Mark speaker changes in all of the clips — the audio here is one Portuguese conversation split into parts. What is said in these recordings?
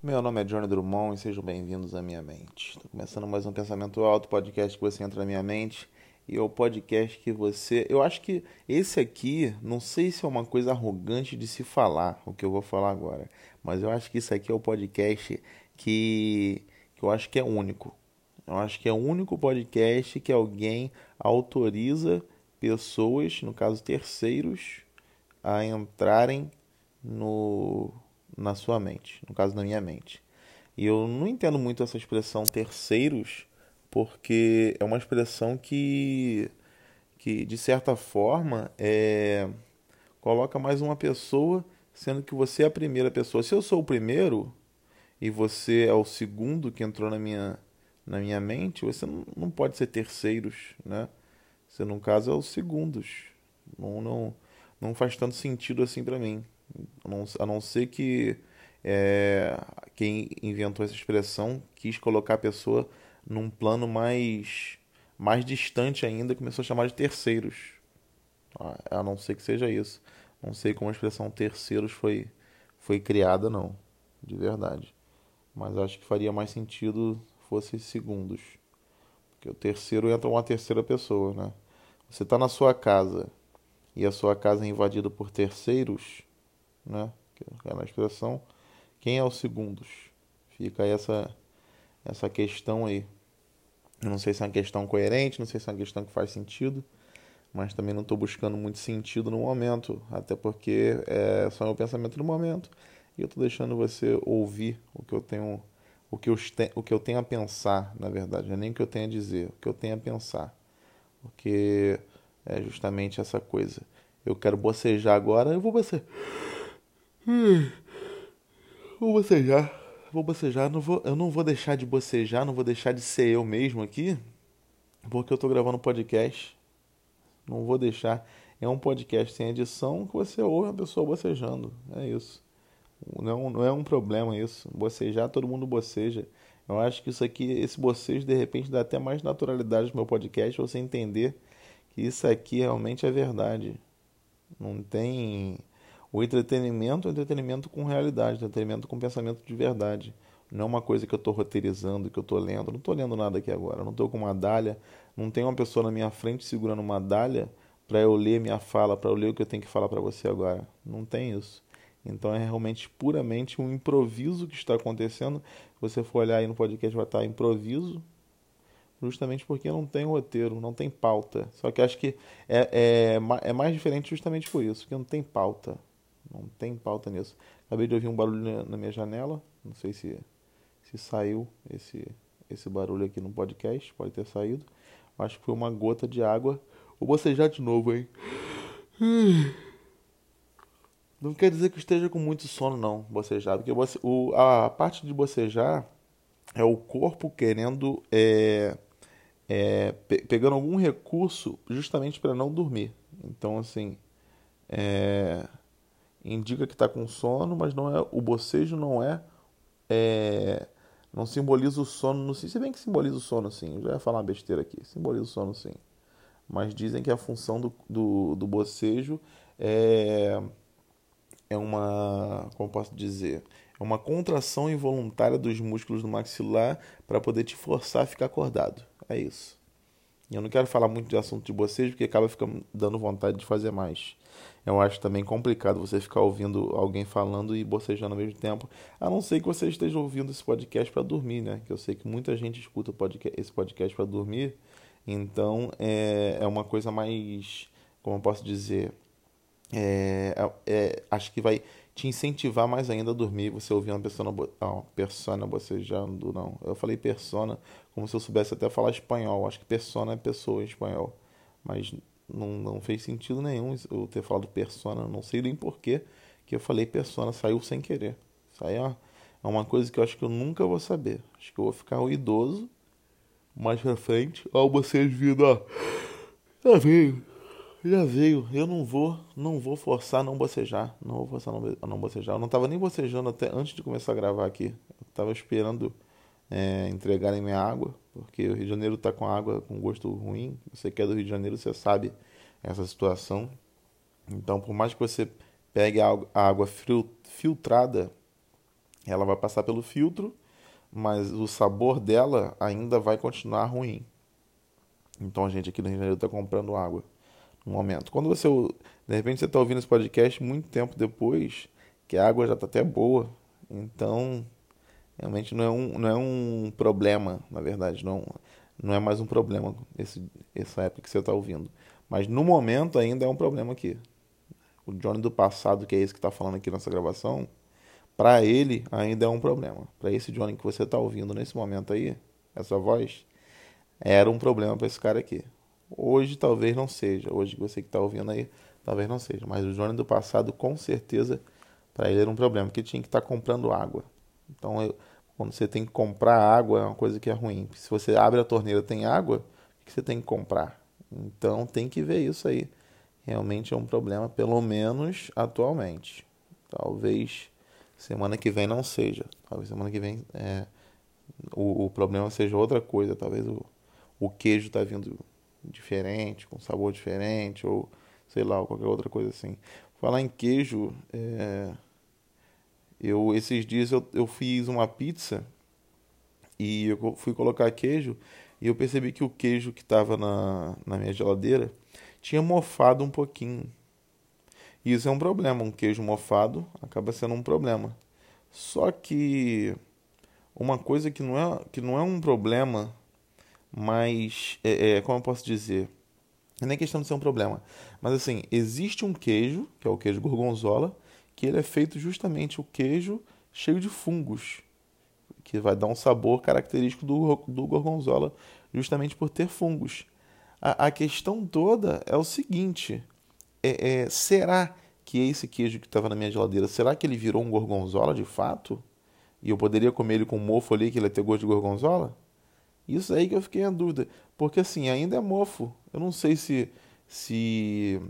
Speaker 1: Meu nome é Johnny Drummond e sejam bem-vindos à minha mente. Estou começando mais um Pensamento Alto, podcast que você entra na minha mente. E é o podcast que você. Eu acho que esse aqui, não sei se é uma coisa arrogante de se falar, o que eu vou falar agora. Mas eu acho que isso aqui é o podcast que, que eu acho que é único. Eu acho que é o único podcast que alguém autoriza pessoas, no caso terceiros, a entrarem no na sua mente, no caso na minha mente. E eu não entendo muito essa expressão terceiros, porque é uma expressão que, que de certa forma, é, coloca mais uma pessoa, sendo que você é a primeira pessoa. Se eu sou o primeiro e você é o segundo que entrou na minha, na minha mente, você não, pode ser terceiros, né? Você, no caso, é os segundos. Não, não, não faz tanto sentido assim para mim. A não, a não ser que é, quem inventou essa expressão quis colocar a pessoa num plano mais, mais distante ainda, começou a chamar de terceiros. A não ser que seja isso. Não sei como a expressão terceiros foi, foi criada, não. De verdade. Mas acho que faria mais sentido fosse segundos. Porque o terceiro entra uma terceira pessoa, né? Você está na sua casa e a sua casa é invadida por terceiros, né? Que é na expressão. Quem é o segundos? Fica essa, essa questão aí. Eu não sei se é uma questão coerente, não sei se é uma questão que faz sentido, mas também não estou buscando muito sentido no momento, até porque é só meu pensamento no momento e eu estou deixando você ouvir o que eu tenho, o que eu, o que eu tenho a pensar, na verdade, não é nem o que eu tenho a dizer, o que eu tenho a pensar, porque é justamente essa coisa. Eu quero bocejar agora, eu vou bocejar. Vou bocejar. Vou bocejar. Não vou, eu não vou deixar de bocejar, não vou deixar de ser eu mesmo aqui, porque eu tô gravando podcast. Não vou deixar. É um podcast sem edição que você ouve uma pessoa bocejando. É isso. Não, não é um problema isso. Bocejar, todo mundo boceja. Eu acho que isso aqui, esse bocejo, de repente, dá até mais naturalidade no meu podcast, você entender que isso aqui realmente é verdade. Não tem. O entretenimento é entretenimento com realidade, entretenimento com pensamento de verdade. Não é uma coisa que eu estou roteirizando, que eu estou lendo. não estou lendo nada aqui agora. não estou com uma dália. Não tem uma pessoa na minha frente segurando uma dália para eu ler minha fala, para eu ler o que eu tenho que falar para você agora. Não tem isso. Então é realmente puramente um improviso que está acontecendo. Se você for olhar aí no podcast, vai estar improviso, justamente porque não tem roteiro, não tem pauta. Só que acho que é, é, é mais diferente justamente por isso, porque não tem pauta. Não tem pauta nisso. Acabei de ouvir um barulho na minha janela, não sei se, se saiu esse, esse barulho aqui no podcast, pode ter saído. Acho que foi uma gota de água. Vou bocejar de novo, hein? Não quer dizer que esteja com muito sono, não, bocejar. Porque o, a parte de bocejar é o corpo querendo é, é, pe pegando algum recurso justamente para não dormir. Então, assim, é, indica que está com sono, mas não é o bocejo não é, é não simboliza o sono no se bem que simboliza o sono sim. Eu já ia falar uma besteira aqui, simboliza o sono sim. Mas dizem que a função do, do, do bocejo é é uma, como posso dizer, é uma contração involuntária dos músculos do maxilar para poder te forçar a ficar acordado. É isso. Eu não quero falar muito de assunto de bocejo porque acaba ficando dando vontade de fazer mais. Eu acho também complicado você ficar ouvindo alguém falando e bocejando ao mesmo tempo, a não ser que você esteja ouvindo esse podcast para dormir, né? Que eu sei que muita gente escuta esse podcast para dormir, então é, é uma coisa mais, como eu posso dizer, é, é, é, acho que vai te incentivar mais ainda a dormir você ouvir uma pessoa, não, persona bocejando, não. Eu falei persona como se eu soubesse até falar espanhol. Acho que persona é pessoa em espanhol. Mas não, não fez sentido nenhum eu ter falado persona. Não sei nem porquê que eu falei persona. Saiu sem querer. Isso aí é uma coisa que eu acho que eu nunca vou saber. Acho que eu vou ficar um idoso mais pra frente. Ó, vocês vindo, ó. Já veio. Já veio. Eu não vou, não vou forçar a não bocejar. Não vou forçar a não, bocejar. Eu não tava nem bocejando até antes de começar a gravar aqui. Eu tava esperando é, entregarem minha água, porque o Rio de Janeiro tá com água com gosto ruim. Você que é do Rio de Janeiro, você sabe essa situação. Então, por mais que você pegue a água filtrada, ela vai passar pelo filtro, mas o sabor dela ainda vai continuar ruim. Então a gente aqui no Rio de Janeiro está comprando água no momento. Quando você, de repente, você está ouvindo esse podcast muito tempo depois, que a água já está até boa, então realmente não é um, não é um problema, na verdade, não, não é mais um problema esse, essa época que você está ouvindo. Mas no momento ainda é um problema aqui. O Johnny do passado, que é esse que está falando aqui nessa gravação, para ele ainda é um problema. Para esse Johnny que você está ouvindo nesse momento aí, essa voz, era um problema para esse cara aqui. Hoje talvez não seja. Hoje você que está ouvindo aí, talvez não seja. Mas o Johnny do passado, com certeza, para ele era um problema, porque tinha que estar tá comprando água. Então, eu, quando você tem que comprar água, é uma coisa que é ruim. Se você abre a torneira tem água, o que você tem que comprar? Então, tem que ver isso aí. Realmente é um problema, pelo menos atualmente. Talvez semana que vem não seja. Talvez semana que vem é, o, o problema seja outra coisa. Talvez o, o queijo está vindo diferente, com sabor diferente, ou sei lá, qualquer outra coisa assim. Falar em queijo, é... eu esses dias eu, eu fiz uma pizza e eu fui colocar queijo e eu percebi que o queijo que estava na, na minha geladeira tinha mofado um pouquinho. Isso é um problema, um queijo mofado acaba sendo um problema. Só que uma coisa que não é, que não é um problema mas, é, é, como eu posso dizer? Não é questão de ser um problema. Mas assim, existe um queijo, que é o queijo gorgonzola, que ele é feito justamente o queijo cheio de fungos, que vai dar um sabor característico do, do gorgonzola, justamente por ter fungos. A, a questão toda é o seguinte: é, é, será que esse queijo que estava na minha geladeira, será que ele virou um gorgonzola de fato? E eu poderia comer ele com mofo ali, que ele ia ter gosto de gorgonzola? Isso aí que eu fiquei em dúvida. Porque assim, ainda é mofo. Eu não sei se. se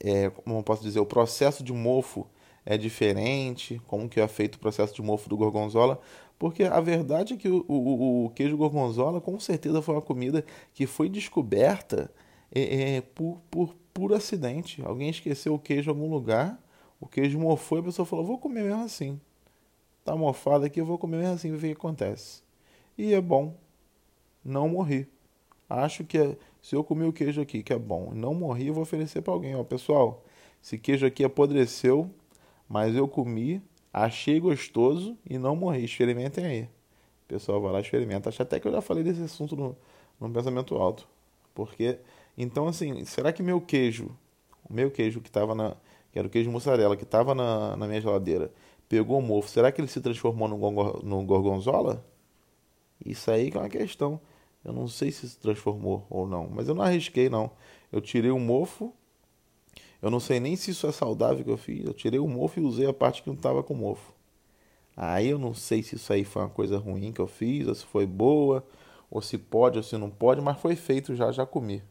Speaker 1: é, como eu posso dizer, o processo de mofo é diferente, como que é feito o processo de mofo do gorgonzola, porque a verdade é que o, o, o queijo gorgonzola com certeza foi uma comida que foi descoberta é, é, por, por puro acidente. Alguém esqueceu o queijo em algum lugar, o queijo mofou e a pessoa falou, vou comer mesmo assim. Tá mofado aqui, eu vou comer mesmo assim, ver o que acontece. E é bom, não morri. Acho que é, se eu comer o queijo aqui, que é bom, não morri, eu vou oferecer para alguém. Ó, pessoal, esse queijo aqui apodreceu, mas eu comi, achei gostoso e não morri. Experimentem aí. Pessoal vai lá experimenta. Acho até que eu já falei desse assunto no, no pensamento alto. Porque, então assim, será que meu queijo, o meu queijo que estava na, que era o queijo mussarela, que estava na, na minha geladeira, pegou o mofo, será que ele se transformou no gorgonzola? Isso aí que é uma questão. Eu não sei se se transformou ou não, mas eu não arrisquei não. Eu tirei o mofo. Eu não sei nem se isso é saudável que eu fiz. Eu tirei o mofo e usei a parte que não estava com mofo. Aí eu não sei se isso aí foi uma coisa ruim que eu fiz, ou se foi boa, ou se pode ou se não pode, mas foi feito já, já comi.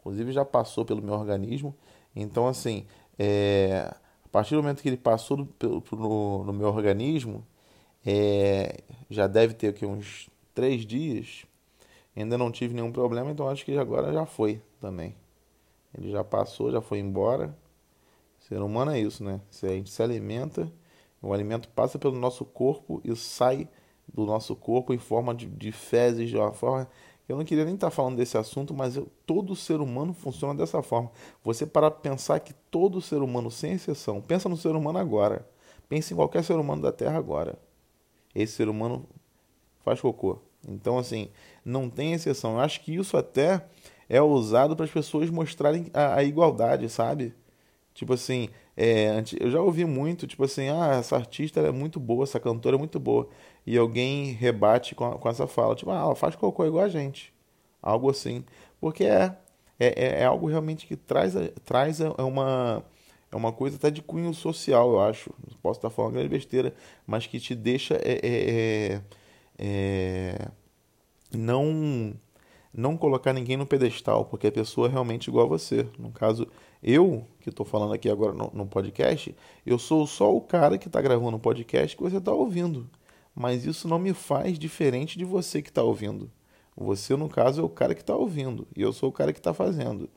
Speaker 1: Inclusive já passou pelo meu organismo. Então, assim, é, a partir do momento que ele passou do, no, no, meu organismo, é, já deve ter aqui uns três dias. Ainda não tive nenhum problema, então acho que agora já foi também. Ele já passou, já foi embora. ser humano é isso, né? Se a gente se alimenta, o alimento passa pelo nosso corpo e sai do nosso corpo em forma de, de fezes, de uma forma. Eu não queria nem estar falando desse assunto, mas eu, todo ser humano funciona dessa forma. Você para pensar que todo ser humano, sem exceção, pensa no ser humano agora. Pense em qualquer ser humano da Terra agora. Esse ser humano faz cocô. Então, assim, não tem exceção. Eu acho que isso até é usado para as pessoas mostrarem a, a, igualdade, sabe? Tipo assim, é, eu já ouvi muito, tipo assim, ah, essa artista é muito boa, essa cantora é muito boa. E alguém rebate com, com essa fala, tipo, ah, ela faz cocô igual a gente. Algo assim. Porque é, é, é, é algo realmente que traz, traz é uma, é uma coisa até de cunho social, eu acho. Posso estar falando grande besteira, mas que te deixa. É, é, é não não colocar ninguém no pedestal, porque a pessoa é realmente igual a você. No caso, eu, que estou falando aqui agora no, no, podcast, eu sou só o cara que está gravando o podcast que você está ouvindo. Mas isso não me faz diferente de você que está ouvindo. Você, no caso, é o cara que está ouvindo, e eu sou o cara que está fazendo.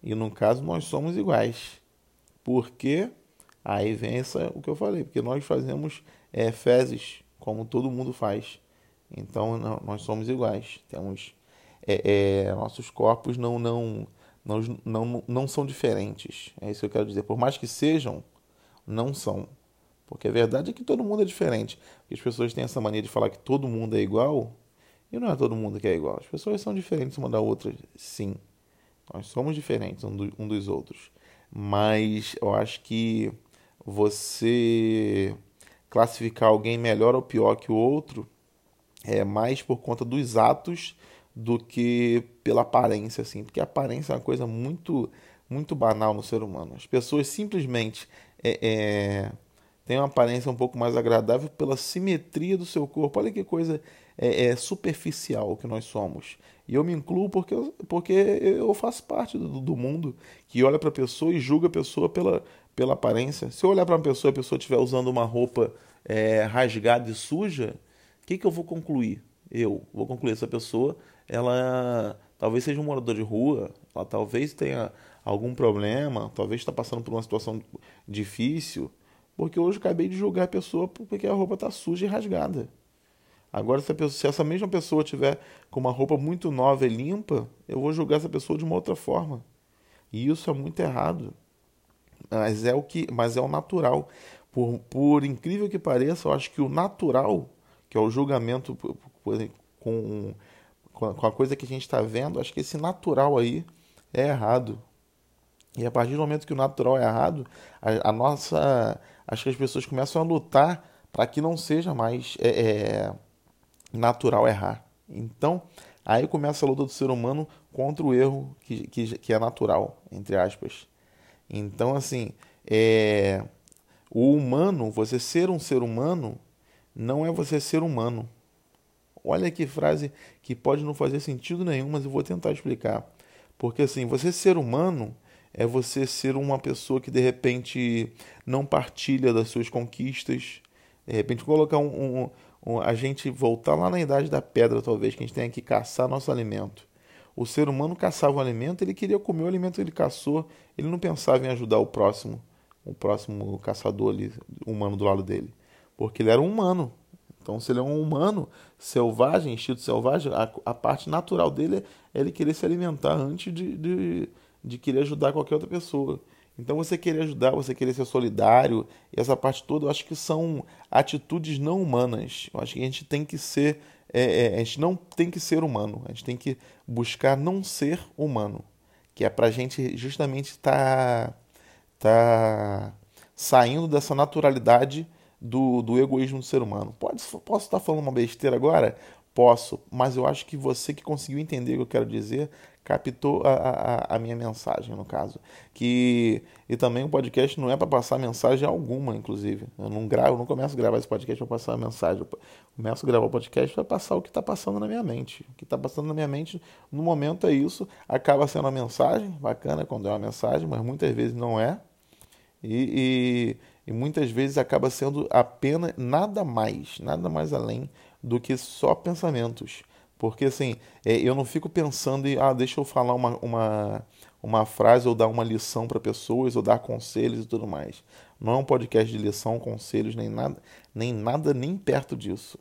Speaker 1: E no caso, nós somos iguais. Porque Aí vem essa, o que eu falei, porque nós fazemos é, fezes, como todo mundo faz. Então nós somos iguais. Temos é, é, nossos corpos não, não, não, não, não são diferentes. É isso que eu quero dizer. Por mais que sejam, não são. Porque a verdade é que todo mundo é diferente. Porque as pessoas têm essa mania de falar que todo mundo é igual. E não é todo mundo que é igual. As pessoas são diferentes uma da outra, sim. Nós somos diferentes um, do, um dos outros. Mas eu acho que você classificar alguém melhor ou pior que o outro é mais por conta dos atos do que pela aparência, assim. Porque a aparência é uma coisa muito, muito banal no ser humano. As pessoas simplesmente é, é, têm uma aparência um pouco mais agradável pela simetria do seu corpo. Olha que coisa é, é superficial que nós somos. E eu me incluo porque eu, porque eu faço parte do, do mundo que olha para a pessoa e julga a pessoa pela, pela aparência. Se eu olhar para uma pessoa e a pessoa estiver usando uma roupa é, rasgada e suja, o que, que eu vou concluir? Eu vou concluir essa pessoa, ela talvez seja um morador de rua, ela talvez tenha algum problema, talvez está passando por uma situação difícil, porque hoje acabei de julgar a pessoa porque a roupa está suja e rasgada. Agora, se, pessoa, se, essa mesma pessoa tiver com uma roupa muito nova e limpa, eu vou julgar essa pessoa de uma outra forma. E isso é muito errado. Mas é o que, mas é o natural. Por, por incrível que pareça, eu acho que o natural, que é o julgamento com, com a coisa que a gente está vendo, acho que esse natural aí é errado. E a partir do momento que o natural é errado, a, a nossa. Acho que as pessoas começam a lutar para que não seja mais é, é, natural errar. Então, aí começa a luta do ser humano contra o erro que, que, que é natural, entre aspas. Então, assim, é, o humano, você ser um ser humano, não é você ser humano. Olha que frase que pode não fazer sentido nenhum, mas eu vou tentar explicar. Porque, assim, você ser humano é você ser uma pessoa que de repente não partilha das suas conquistas, de repente colocar um, um, a gente voltar lá na idade da pedra, talvez, que a gente tenha que caçar nosso alimento. O ser humano caçava o alimento, ele queria comer o alimento que ele caçou, ele não pensava em ajudar o próximo, o próximo caçador ali, humano do lado dele, porque ele era um humano. Então, se ele é um humano selvagem, instinto selvagem, a, a parte natural dele é ele querer se alimentar antes de, de, de querer ajudar qualquer outra pessoa. Então você querer ajudar, você querer ser solidário, essa parte toda, eu acho que são atitudes não humanas. Eu acho que a gente tem que ser, é, é, a gente não tem que ser humano, a gente tem que buscar não ser humano, que é para a gente justamente estar tá, tá saindo dessa naturalidade do, do egoísmo do ser humano. Pode, posso estar falando uma besteira agora? Posso, mas eu acho que você que conseguiu entender o que eu quero dizer captou a, a, a, minha mensagem, no caso. Que, e também o podcast não é para passar mensagem alguma, inclusive. Eu não gravo, não começo a gravar esse podcast para passar a mensagem. Eu começo a gravar o podcast para passar o que está passando na minha mente. O que está passando na minha mente no momento é isso. Acaba sendo uma mensagem, bacana quando é uma mensagem, mas muitas vezes não é. E, e, e muitas vezes acaba sendo apenas nada mais, nada mais além do que só pensamentos. Porque assim, é, eu não fico pensando em, ah, deixa eu falar uma, uma, uma frase ou dar uma lição para pessoas ou dar conselhos e tudo mais. Não é um podcast de lição, conselhos, nem nada, nem nada nem perto disso.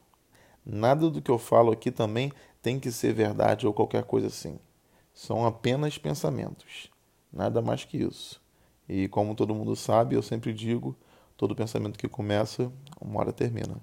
Speaker 1: Nada do que eu falo aqui também tem que ser verdade ou qualquer coisa assim. São apenas pensamentos. Nada mais que isso. E como todo mundo sabe, eu sempre digo, todo pensamento que começa, uma hora termina.